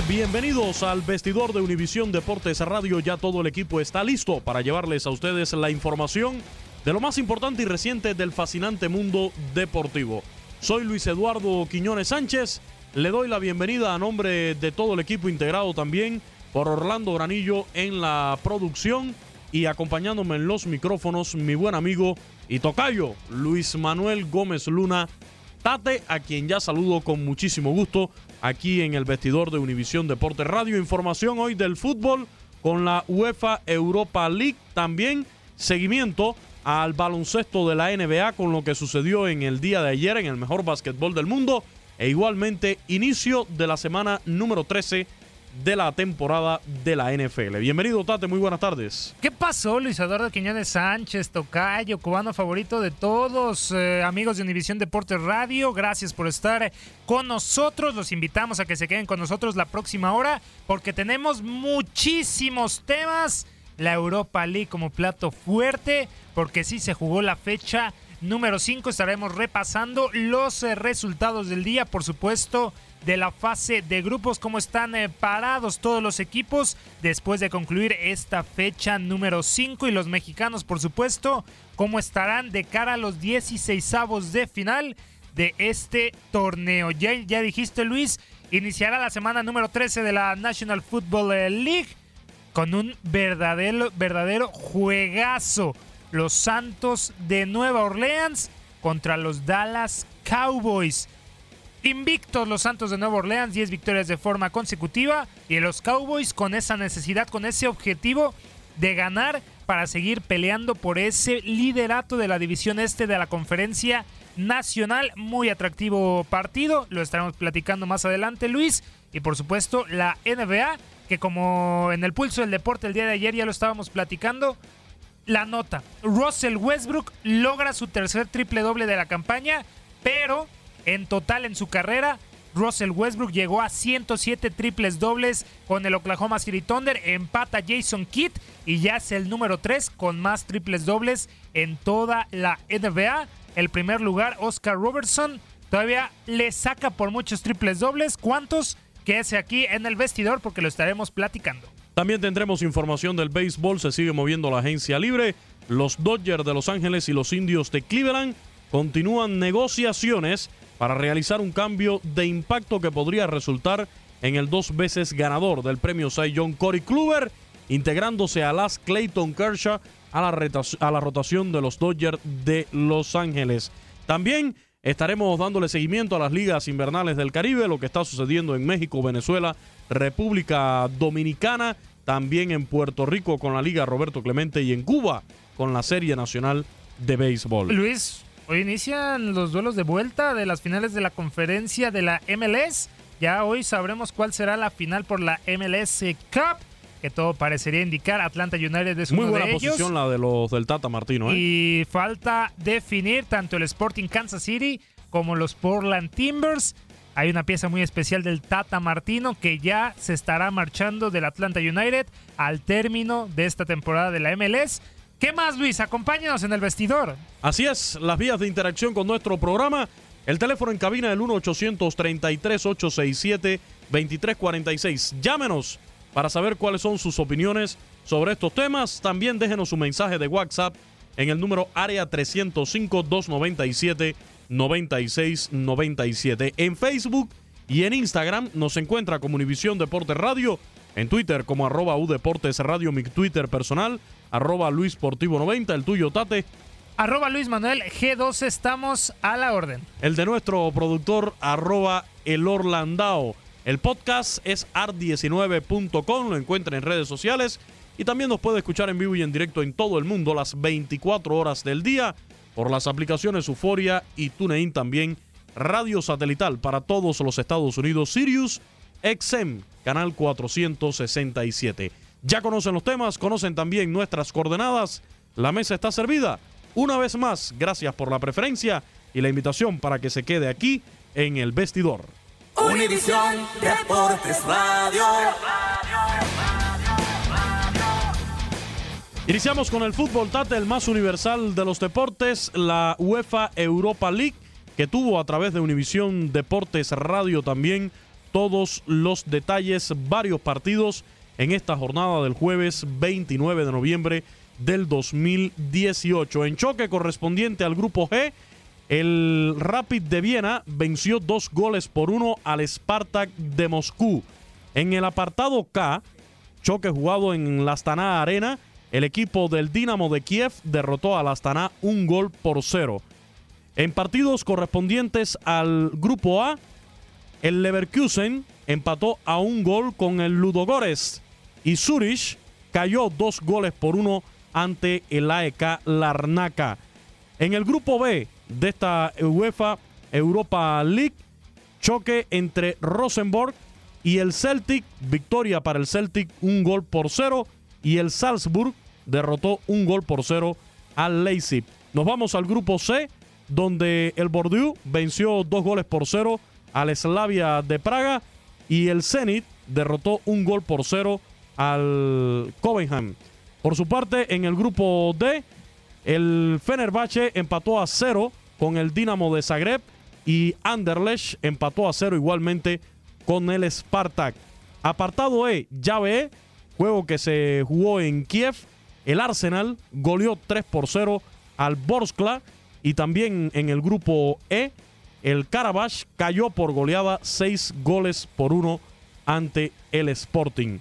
Bienvenidos al vestidor de Univisión Deportes Radio. Ya todo el equipo está listo para llevarles a ustedes la información de lo más importante y reciente del fascinante mundo deportivo. Soy Luis Eduardo Quiñones Sánchez. Le doy la bienvenida a nombre de todo el equipo integrado también por Orlando Granillo en la producción y acompañándome en los micrófonos mi buen amigo y tocayo Luis Manuel Gómez Luna Tate, a quien ya saludo con muchísimo gusto aquí en el vestidor de Univisión Deporte Radio. Información hoy del fútbol con la UEFA Europa League. También seguimiento al baloncesto de la NBA con lo que sucedió en el día de ayer en el mejor básquetbol del mundo. E igualmente inicio de la semana número 13 de la temporada de la NFL. Bienvenido, Tate, muy buenas tardes. ¿Qué pasó, Luis Eduardo Quiñones Sánchez, Tocayo, cubano favorito de todos, eh, amigos de Univisión Deportes Radio? Gracias por estar con nosotros. Los invitamos a que se queden con nosotros la próxima hora porque tenemos muchísimos temas. La Europa League como plato fuerte, porque sí se jugó la fecha número 5. Estaremos repasando los eh, resultados del día, por supuesto de la fase de grupos, cómo están eh, parados todos los equipos después de concluir esta fecha número 5 y los mexicanos, por supuesto, cómo estarán de cara a los 16 avos de final de este torneo. Ya, ya dijiste, Luis, iniciará la semana número 13 de la National Football eh, League con un verdadero, verdadero juegazo. Los Santos de Nueva Orleans contra los Dallas Cowboys. Invictos los Santos de Nueva Orleans, 10 victorias de forma consecutiva y los Cowboys con esa necesidad, con ese objetivo de ganar para seguir peleando por ese liderato de la división este de la conferencia nacional. Muy atractivo partido, lo estaremos platicando más adelante Luis. Y por supuesto la NBA, que como en el pulso del deporte el día de ayer ya lo estábamos platicando, la nota. Russell Westbrook logra su tercer triple doble de la campaña, pero en total en su carrera, Russell Westbrook llegó a 107 triples dobles con el Oklahoma City Thunder, empata Jason Kidd y ya es el número 3 con más triples dobles en toda la NBA. El primer lugar, Oscar Robertson, todavía le saca por muchos triples dobles. ¿Cuántos? Quédese aquí en el vestidor porque lo estaremos platicando. También tendremos información del béisbol, se sigue moviendo la agencia libre. Los Dodgers de Los Ángeles y los Indios de Cleveland continúan negociaciones para realizar un cambio de impacto que podría resultar en el dos veces ganador del premio Cy Young Corey Kluber, integrándose a las Clayton Kershaw a la, a la rotación de los Dodgers de Los Ángeles. También estaremos dándole seguimiento a las ligas invernales del Caribe, lo que está sucediendo en México, Venezuela, República Dominicana, también en Puerto Rico con la Liga Roberto Clemente y en Cuba con la Serie Nacional de Béisbol. Luis, hoy inician los duelos de vuelta de las finales de la conferencia de la MLS. Ya hoy sabremos cuál será la final por la MLS Cup que todo parecería indicar. Atlanta United es Muy uno buena de ellos. posición la de los del Tata Martino. ¿eh? Y falta definir tanto el Sporting Kansas City como los Portland Timbers. Hay una pieza muy especial del Tata Martino que ya se estará marchando del Atlanta United al término de esta temporada de la MLS. ¿Qué más, Luis? Acompáñanos en el vestidor. Así es, las vías de interacción con nuestro programa. El teléfono en cabina del 1-833-867-2346. Llámenos para saber cuáles son sus opiniones sobre estos temas. También déjenos su mensaje de WhatsApp en el número área 305-297-9697. En Facebook y en Instagram nos encuentra como Univisión Deportes Radio. En Twitter como arroba Deportes Radio, mi Twitter personal, arroba Luis Portivo 90, el tuyo Tate. Arroba Luis Manuel G2, estamos a la orden. El de nuestro productor, arroba El Orlandao. El podcast es art19.com, lo encuentra en redes sociales y también nos puede escuchar en vivo y en directo en todo el mundo las 24 horas del día por las aplicaciones Euforia y TuneIn también. Radio satelital para todos los Estados Unidos, Sirius XM, canal 467. Ya conocen los temas, conocen también nuestras coordenadas. La mesa está servida. Una vez más, gracias por la preferencia y la invitación para que se quede aquí en el vestidor. Univisión Deportes Radio. Iniciamos con el fútbol Tate, el más universal de los deportes, la UEFA Europa League, que tuvo a través de Univisión Deportes Radio también todos los detalles, varios partidos en esta jornada del jueves 29 de noviembre del 2018. En choque correspondiente al grupo G, el Rapid de Viena venció dos goles por uno al Spartak de Moscú. En el apartado K, choque jugado en la Astana Arena, el equipo del Dinamo de Kiev derrotó al Astana un gol por cero. En partidos correspondientes al grupo A, el Leverkusen empató a un gol con el Ludogorets y Zurich cayó dos goles por uno ante el AEK Larnaca. En el grupo B de esta UEFA Europa League, choque entre Rosenborg y el Celtic, victoria para el Celtic, un gol por cero, y el Salzburg derrotó un gol por cero al Leipzig. Nos vamos al grupo C, donde el Bordeaux venció dos goles por cero al Slavia de Praga y el Zenit derrotó un gol por cero al Covenham. Por su parte, en el grupo D, el Fenerbahce empató a cero con el Dinamo de Zagreb y Anderlecht empató a cero igualmente con el Spartak. Apartado E, llave E, juego que se jugó en Kiev. El Arsenal goleó 3 por 0 al Borskla y también en el grupo E, el Karabach cayó por goleada 6 goles por 1 ante el Sporting.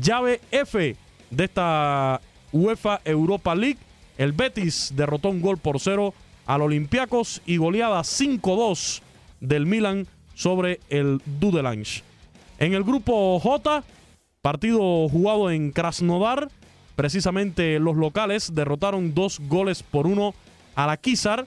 Llave F de esta UEFA Europa League, el Betis derrotó un gol por 0 al Olympiacos y goleada 5-2 del Milan sobre el Dudelange. En el grupo J, partido jugado en Krasnodar, precisamente los locales derrotaron dos goles por uno a la Kizar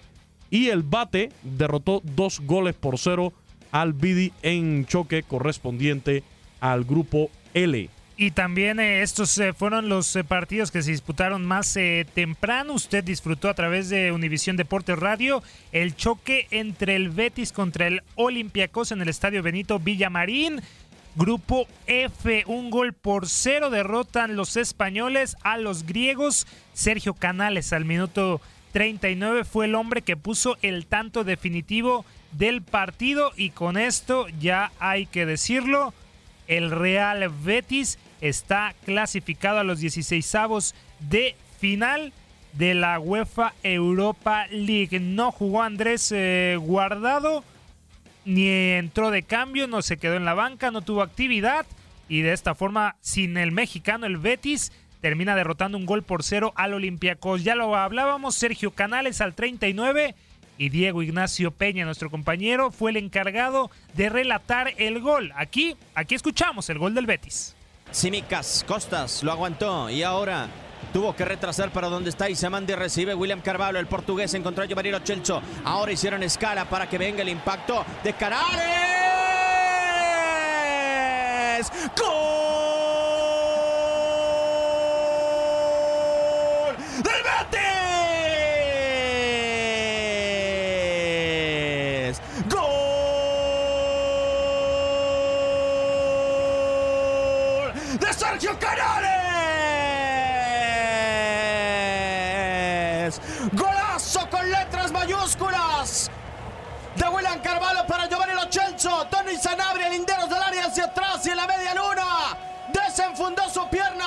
y el Bate derrotó dos goles por cero al Bidi en choque correspondiente al grupo L. Y también eh, estos eh, fueron los eh, partidos que se disputaron más temprano. Usted disfrutó a través de Univisión Deportes Radio el choque entre el Betis contra el Olympiacos en el Estadio Benito Villamarín. Grupo F, un gol por cero derrotan los españoles a los griegos. Sergio Canales al minuto 39 fue el hombre que puso el tanto definitivo del partido y con esto ya hay que decirlo, el Real Betis está clasificado a los 16avos de final. de la UEFA Europa League. No jugó Andrés eh, Guardado, ni entró de cambio, no se quedó en la banca, no tuvo actividad y de esta forma, sin el mexicano, el Betis termina derrotando un gol por cero al Olympiacos. Ya lo hablábamos, Sergio Canales al 39 y Diego Ignacio Peña, nuestro compañero, fue el encargado de relatar el gol. Aquí, aquí escuchamos el gol del Betis. Simicas, Costas lo aguantó y ahora tuvo que retrasar para donde está Isamandi recibe William Carvalho, el portugués encontró a Giovanni Chelcho. Ahora hicieron escala para que venga el impacto de Canales.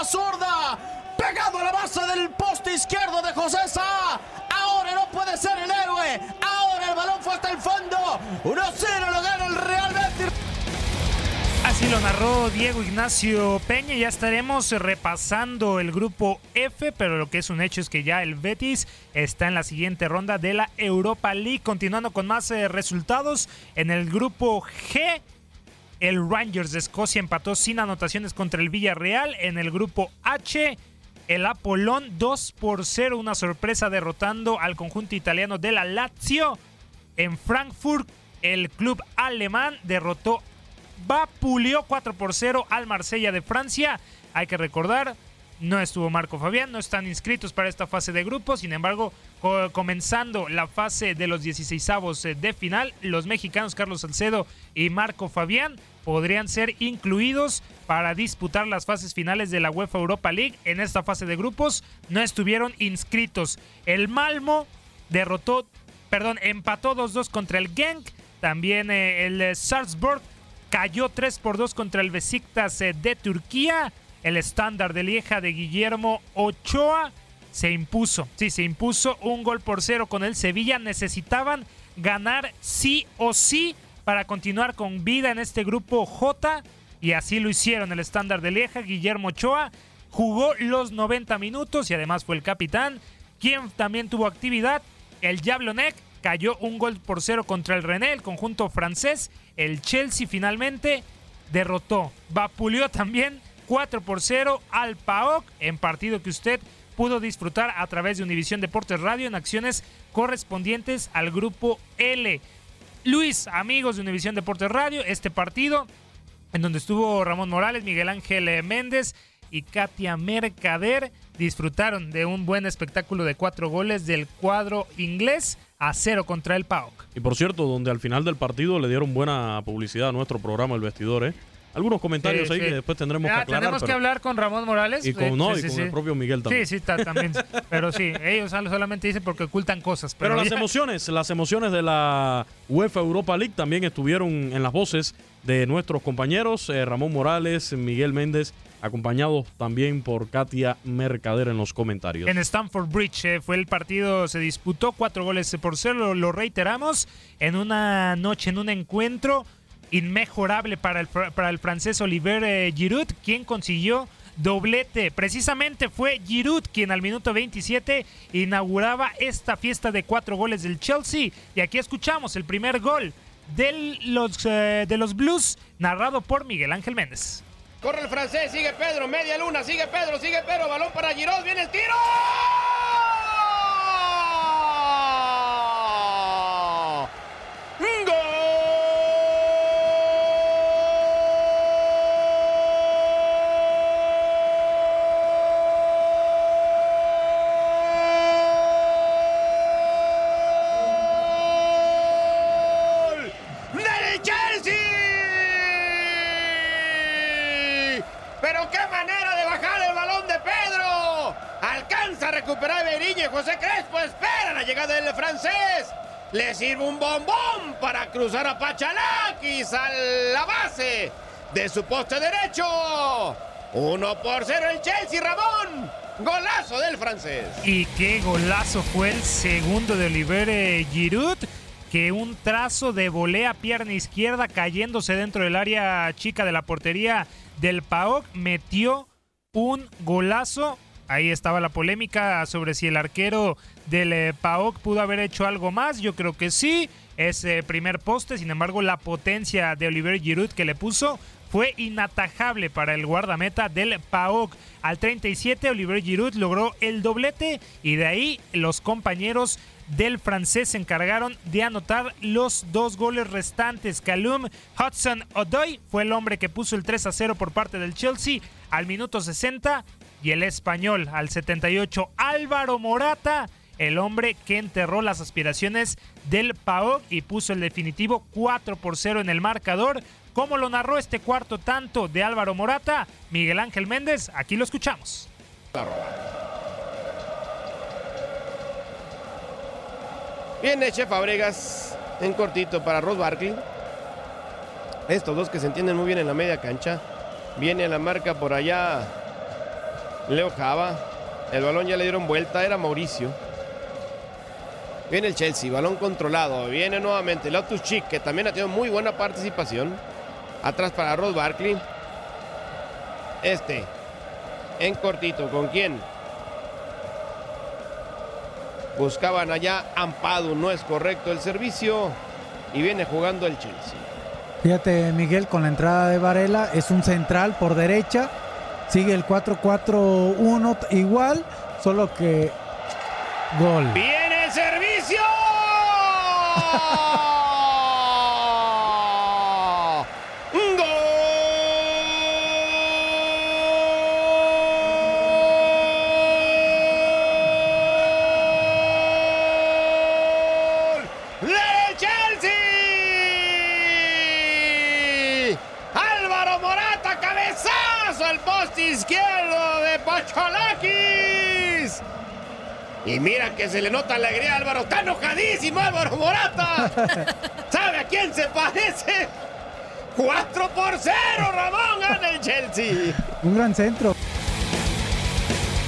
Zurda. Pegado a la base del poste izquierdo de José Sá. Ahora no puede ser el héroe. Ahora el balón fue hasta el fondo. 1-0 lo gana el Real Betis. Así lo narró Diego Ignacio Peña. Ya estaremos repasando el grupo F, pero lo que es un hecho es que ya el Betis está en la siguiente ronda de la Europa League. Continuando con más eh, resultados en el grupo G. El Rangers de Escocia empató sin anotaciones contra el Villarreal. En el grupo H, el Apolón 2 por 0, una sorpresa derrotando al conjunto italiano de la Lazio. En Frankfurt, el club alemán derrotó vapuleó 4 por 0 al Marsella de Francia. Hay que recordar, no estuvo Marco Fabián, no están inscritos para esta fase de grupos. Sin embargo, co comenzando la fase de los 16avos eh, de final, los mexicanos Carlos Salcedo y Marco Fabián podrían ser incluidos para disputar las fases finales de la UEFA Europa League. En esta fase de grupos no estuvieron inscritos. El Malmo derrotó, perdón, empató 2-2 contra el Genk. También eh, el eh, Salzburg cayó 3 por 2 contra el Besiktas eh, de Turquía. El estándar de Lieja de Guillermo Ochoa se impuso. Sí, se impuso un gol por cero con el Sevilla. Necesitaban ganar sí o sí para continuar con vida en este grupo J. Y así lo hicieron el estándar de Lieja. Guillermo Ochoa jugó los 90 minutos y además fue el capitán. Quien también tuvo actividad, el Jablonek cayó un gol por cero contra el René, el conjunto francés. El Chelsea finalmente derrotó, vapuleó también 4 por 0 al PAOK en partido que usted pudo disfrutar a través de Univisión Deportes Radio en acciones correspondientes al grupo L. Luis, amigos de Univisión Deportes Radio, este partido en donde estuvo Ramón Morales, Miguel Ángel Méndez y Katia Mercader disfrutaron de un buen espectáculo de cuatro goles del cuadro inglés a cero contra el PAOK. Y por cierto, donde al final del partido le dieron buena publicidad a nuestro programa El Vestidor, ¿eh? Algunos comentarios Sí, ahí sí. que después tendremos Ah, que aclarar. Tenemos que hablar con Ramón Morales. Y con, no, Sí, y con el propio Miguel también. Sí, sí, ta- también. Pero sí, ellos sol- solamente dicen porque ocultan cosas. Pero las ya- emociones, las emociones de la UEFA Europa League también estuvieron en las voces de nuestros compañeros, eh, Ramón Morales, Miguel Méndez, acompañados también por Katia Mercader en los comentarios. En Stamford Bridge eh, fue el partido, se disputó cuatro goles por cero, lo, lo reiteramos, en una noche, en un encuentro inmejorable para el, para el francés Oliver eh, Giroud, quien consiguió doblete. Precisamente fue Giroud quien al minuto 27 inauguraba esta fiesta de cuatro goles del Chelsea. Y aquí escuchamos el primer gol de los, eh, de los Blues, narrado por Miguel Ángel Méndez. Corre el francés, sigue Pedro, media luna, sigue Pedro, sigue Pedro, balón para Giroud, viene el tiro. ¡Gol! ¡Del Chelsea! ¡Pero qué manera de bajar el balón de Pedro! Alcanza a recuperar Beriño y José Crespo. Espera la llegada del francés. Le sirve un bombón para cruzar a Pachalakis a la base de su poste derecho. 1 por 0 el Chelsea, Ramón. Golazo del francés. Y qué golazo fue el segundo de Oliver Giroud que un trazo de volea pierna izquierda cayéndose dentro del área chica de la portería del PAOK metió un golazo. Ahí estaba la polémica sobre si el arquero del eh, PAOK pudo haber hecho algo más. Yo creo que sí. Ese primer poste, sin embargo, la potencia de Oliver Giroud que le puso fue inatajable para el guardameta del PAOK. Al 37, Oliver Giroud logró el doblete y de ahí los compañeros del francés se encargaron de anotar los dos goles restantes. Calum Hudson Odoy fue el hombre que puso el 3 a 0 por parte del Chelsea al minuto 60 y el español al 78 Álvaro Morata el hombre que enterró las aspiraciones del PAOK y puso el definitivo 4 por 0 en el marcador. Como lo narró este cuarto tanto de Álvaro Morata, Miguel Ángel Méndez, aquí lo escuchamos. Viene Chef Fabregas en cortito para Ross Barkley. Estos dos que se entienden muy bien en la media cancha. Viene la marca por allá Leo Java. El balón ya le dieron vuelta, era Mauricio. Viene el Chelsea, balón controlado. Viene nuevamente Lotus Chic, que también ha tenido muy buena participación. Atrás para Ross Barkley. Este. En cortito. ¿Con quién? Buscaban allá Ampadu. No es correcto el servicio. Y viene jugando el Chelsea. Fíjate, Miguel, con la entrada de Varela. Es un central por derecha. Sigue el 4-4-1 igual. Solo que gol. ¡Viene servicio! ¡Del Chelsea! Álvaro Morata, cabezazo al poste izquierdo de Pacholakis. Y mira que se le nota alegría a Álvaro. Está enojadísimo Álvaro Morata. ¿Sabe a quién se parece? 4 por 0, Ramón, gana el Chelsea. Un gran centro.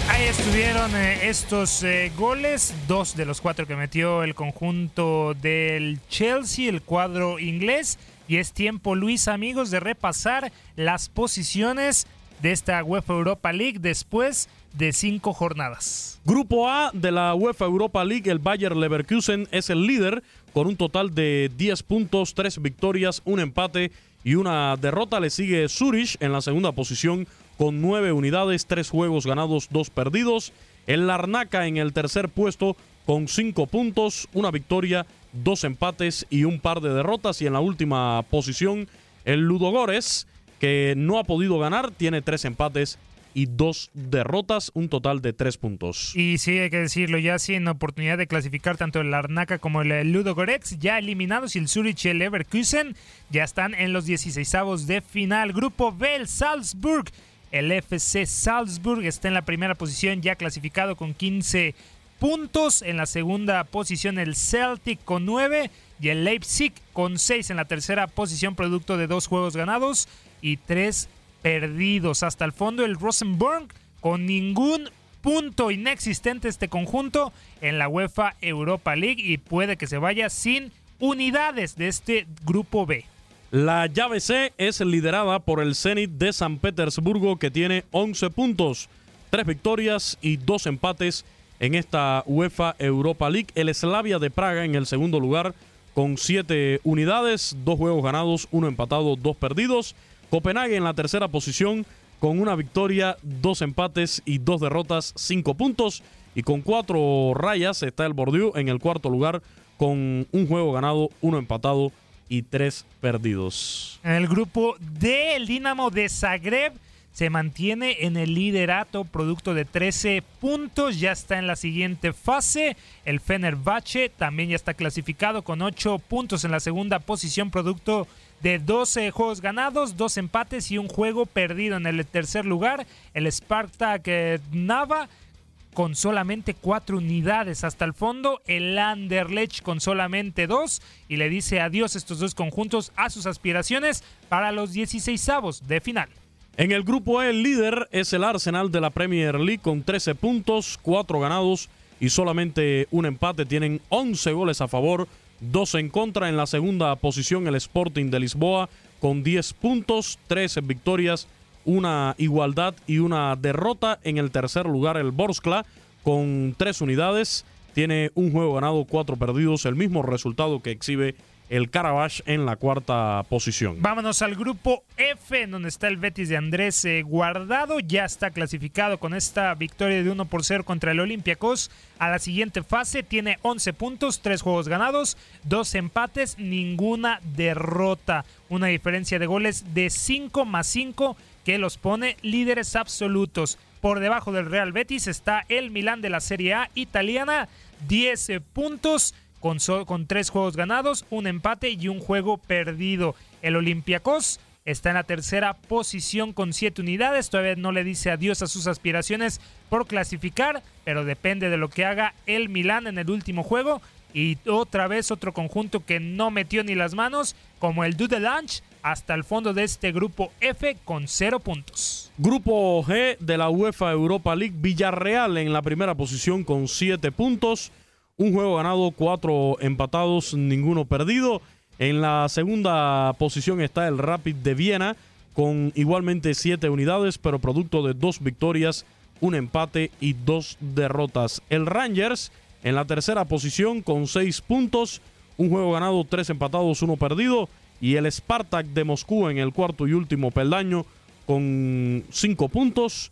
Ahí estuvieron eh, estos eh, goles, dos de los cuatro que metió el conjunto del Chelsea, el cuadro inglés. Y es tiempo, Luis, amigos, de repasar las posiciones de esta UEFA Europa League después de cinco jornadas. Grupo A de la UEFA Europa League, el Bayer Leverkusen es el líder con un total de 10 puntos, 3 victorias, un empate y una derrota. Le sigue Zurich en la segunda posición con 9 unidades, 3 juegos ganados, 2 perdidos. El Larnaca en el tercer puesto con 5 puntos, una victoria, 2 empates y un par de derrotas. Y en la última posición, el Ludogores, que no ha podido ganar, tiene 3 empates y dos derrotas, un total de tres puntos. Y sí, hay que decirlo, ya sin oportunidad de clasificar tanto el Larnaca como el Ludogorets, ya eliminados y el Zurich y el Leverkusen ya están en los 16avos de final. Grupo B, el Salzburg. El FC Salzburg está en la primera posición, ya clasificado con 15 puntos. En la segunda posición, el Celtic con 9 y el Leipzig con 6 en la tercera posición, producto de dos juegos ganados y tres perdidos. Hasta el fondo el Rosenborg con ningún punto inexistente este conjunto en la UEFA Europa League y puede que se vaya sin unidades de este grupo B. La llave C es liderada por el Zenit de San Petersburgo que tiene 11 puntos, 3 victorias y 2 empates en esta UEFA Europa League. El Slavia de Praga en el segundo lugar con 7 unidades, 2 juegos ganados, 1 empatado, 2 perdidos. Copenhague en la tercera posición con una victoria, dos empates y dos derrotas, cinco puntos. Y con cuatro rayas está el Bordeaux en el cuarto lugar con un juego ganado, uno empatado y tres perdidos. En el grupo D, el Dinamo de Zagreb se mantiene en el liderato, producto de 13 puntos, ya está en la siguiente fase. El Fenerbahce también ya está clasificado con 8 puntos en la segunda posición, producto de 12 juegos ganados, dos empates y un juego perdido en el tercer lugar. El Spartak eh, Nava con solamente cuatro unidades hasta el fondo, el Anderlecht con solamente dos y le dice adiós estos dos conjuntos a sus aspiraciones para los 16avos de final. En el grupo E, el líder es el Arsenal de la Premier League con 13 puntos, 4 ganados y solamente un empate. Tienen 11 goles a favor, 2 en contra. En la segunda posición, el Sporting de Lisboa con 10 puntos, 13 victorias, una igualdad y una derrota. En el tercer lugar, el Borskla con 3 unidades. Tiene un juego ganado, 4 perdidos, el mismo resultado que exhibe el Carabash en la cuarta posición. Vámonos al grupo F, en donde está el Betis de Andrés eh, Guardado. Ya está clasificado con esta victoria de 1 por 0 contra el Olympiacos. A la siguiente fase tiene 11 puntos, 3 juegos ganados, 2 empates, ninguna derrota. Una diferencia de goles de 5 más 5 que los pone líderes absolutos. Por debajo del Real Betis está el Milán de la Serie A italiana, 10 puntos con, tres juegos ganados, un empate y un juego perdido. El Olympiacos está en la tercera posición con siete unidades. Todavía no le dice adiós a sus aspiraciones por clasificar, pero depende de lo que haga el Milán en el último juego. Y otra vez otro conjunto que no metió ni las manos, como el Dudelange, hasta el fondo de este grupo F con cero puntos. Grupo G de la UEFA Europa League, Villarreal en la primera posición con siete puntos. Un juego ganado, cuatro empatados, ninguno perdido. En la segunda posición está el Rapid de Viena con igualmente siete unidades, pero producto de dos victorias, un empate y dos derrotas. El Rangers en la tercera posición con seis puntos, un juego ganado, tres empatados, uno perdido. Y el Spartak de Moscú en el cuarto y último peldaño con cinco puntos,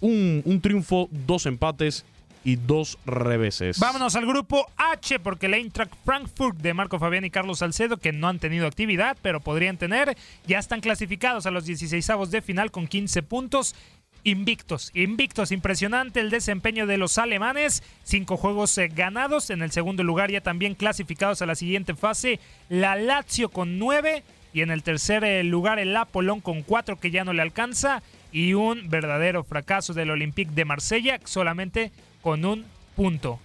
un, un triunfo, dos empates y dos reveses. Vámonos al grupo H porque el Eintracht Frankfurt de Marco Fabián y Carlos Salcedo, que no han tenido actividad, pero podrían tener, ya están clasificados a los 16 de final con 15 puntos. Invictos, invictos, impresionante el desempeño de los alemanes, cinco juegos eh, ganados, en el segundo lugar ya también clasificados a la siguiente fase, la Lazio con nueve y en el tercer eh, lugar el Apolón con cuatro que ya no le alcanza y un verdadero fracaso del Olympique de Marsella solamente con un punto.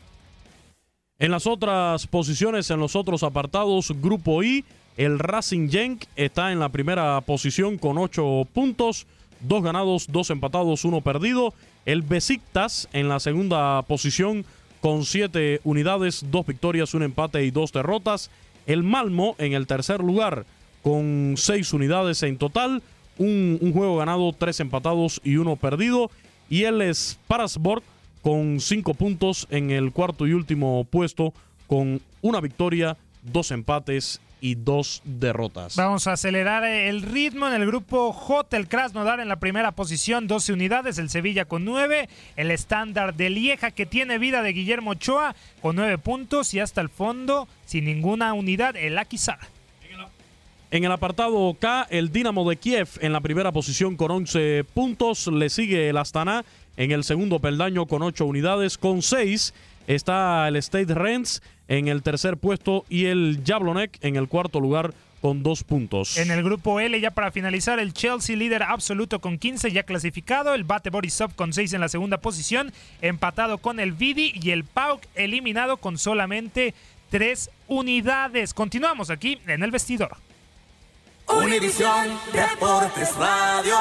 En las otras posiciones, en los otros apartados, Grupo I, el Racing Genk está en la primera posición con ocho puntos, dos ganados, dos empatados, uno perdido. El Besiktas en la segunda posición con siete unidades, dos victorias, un empate y dos derrotas. El Malmo en el tercer lugar con seis unidades en total, un, juego ganado, tres empatados y uno perdido. Y el Sparasborg con cinco puntos en el cuarto y último puesto, con una victoria, dos empates y dos derrotas. Vamos a acelerar el ritmo en el grupo J, el Krasnodar en la primera posición, 12 unidades, el Sevilla con 9, el estándar de Lieja que tiene vida de Guillermo Ochoa con 9 puntos y hasta el fondo, sin ninguna unidad, el Akizar. En el apartado K, el Dinamo de Kiev en la primera posición con 11 puntos, le sigue el Astana en el segundo peldaño con 8 unidades, con 6 está el State Rents en el tercer puesto y el Jablonek en el cuarto lugar con dos puntos. En el grupo L, ya para finalizar, el Chelsea líder absoluto con 15 ya clasificado, el Bate Borisov con 6 en la segunda posición, empatado con el Vidi y el PAOK eliminado con solamente 3 unidades. Continuamos aquí en el vestidor. Univisión Deportes Radio.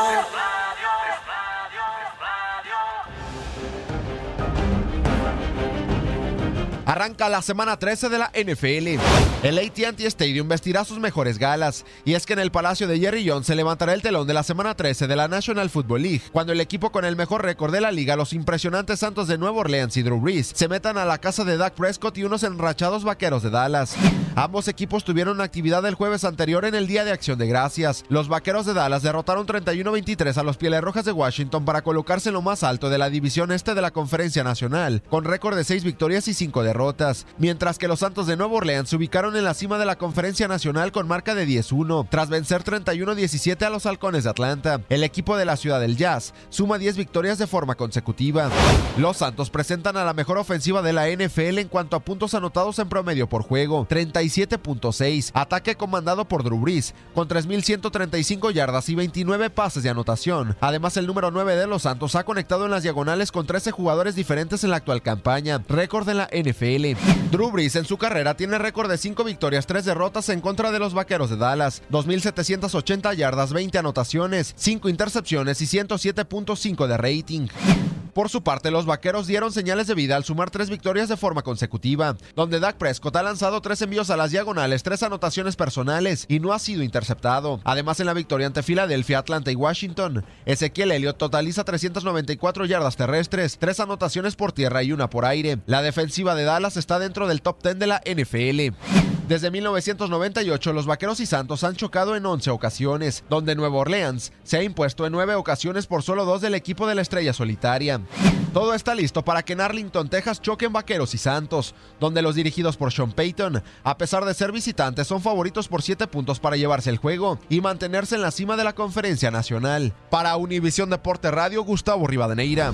Arranca la semana 13 de la NFL. El ATT Stadium vestirá sus mejores galas. Y es que en el Palacio de Jerry Jones se levantará el telón de la semana 13 de la National Football League, cuando el equipo con el mejor récord de la liga, los impresionantes Santos de Nueva Orleans y Drew Brees, se metan a la casa de Dak Prescott y unos enrachados vaqueros de Dallas. Ambos equipos tuvieron actividad el jueves anterior en el Día de Acción de Gracias. Los vaqueros de Dallas derrotaron 31-23 a los Pieles Rojas de Washington para colocarse en lo más alto de la división este de la Conferencia Nacional, con récord de 6 victorias y 5 derrotas mientras que los Santos de Nueva Orleans se ubicaron en la cima de la Conferencia Nacional con marca de 10-1, tras vencer 31-17 a los Halcones de Atlanta. El equipo de la ciudad del Jazz suma 10 victorias de forma consecutiva. Los Santos presentan a la mejor ofensiva de la NFL en cuanto a puntos anotados en promedio por juego, 87.6. Ataque comandado por Drew Brees, con 3.135 yardas y 29 pases de anotación. Además, el número 9 de los Santos ha conectado en las diagonales con 13 jugadores diferentes en la actual campaña, récord en la NFL. Drew Brees en su carrera tiene récord de 5 victorias, 3 derrotas en contra de los Vaqueros de Dallas, 2.780 yardas, 20 anotaciones, 5 intercepciones y 107.5 de rating. Por su parte, los vaqueros dieron señales de vida al sumar tres victorias de forma consecutiva, donde Dak Prescott ha lanzado tres envíos a las diagonales, tres anotaciones personales y no ha sido interceptado. Además, en la victoria ante Filadelfia, Atlanta y Washington, Ezequiel Elliott totaliza 394 yardas terrestres, tres anotaciones por tierra y una por aire. La defensiva de Dallas está dentro del top 10 de la NFL. Desde 1998, los Vaqueros y Santos han chocado en 11 ocasiones, donde Nueva Orleans se ha impuesto en 9 ocasiones por solo dos del equipo de la estrella solitaria. Todo está listo para que en Arlington, Texas choquen Vaqueros y Santos, donde los dirigidos por Sean Payton, a pesar de ser visitantes, son favoritos por 7 puntos para llevarse el juego y mantenerse en la cima de la conferencia nacional. Para Univisión Deporte Radio, Gustavo Rivadeneira.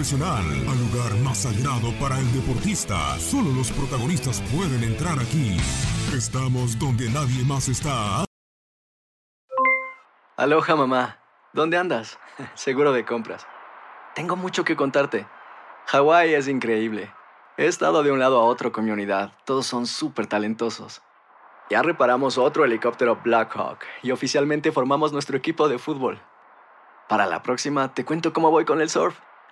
Profesional, al lugar más sagrado para el deportista. Solo los protagonistas pueden entrar aquí. Estamos donde nadie más está. Aloha mamá, ¿dónde andas? Seguro de compras. Tengo mucho que contarte. Hawái es increíble. He estado de un lado a otro con mi unidad. Todos son súper talentosos. Ya reparamos otro helicóptero Blackhawk y oficialmente formamos nuestro equipo de fútbol. Para la próxima te cuento cómo voy con el surf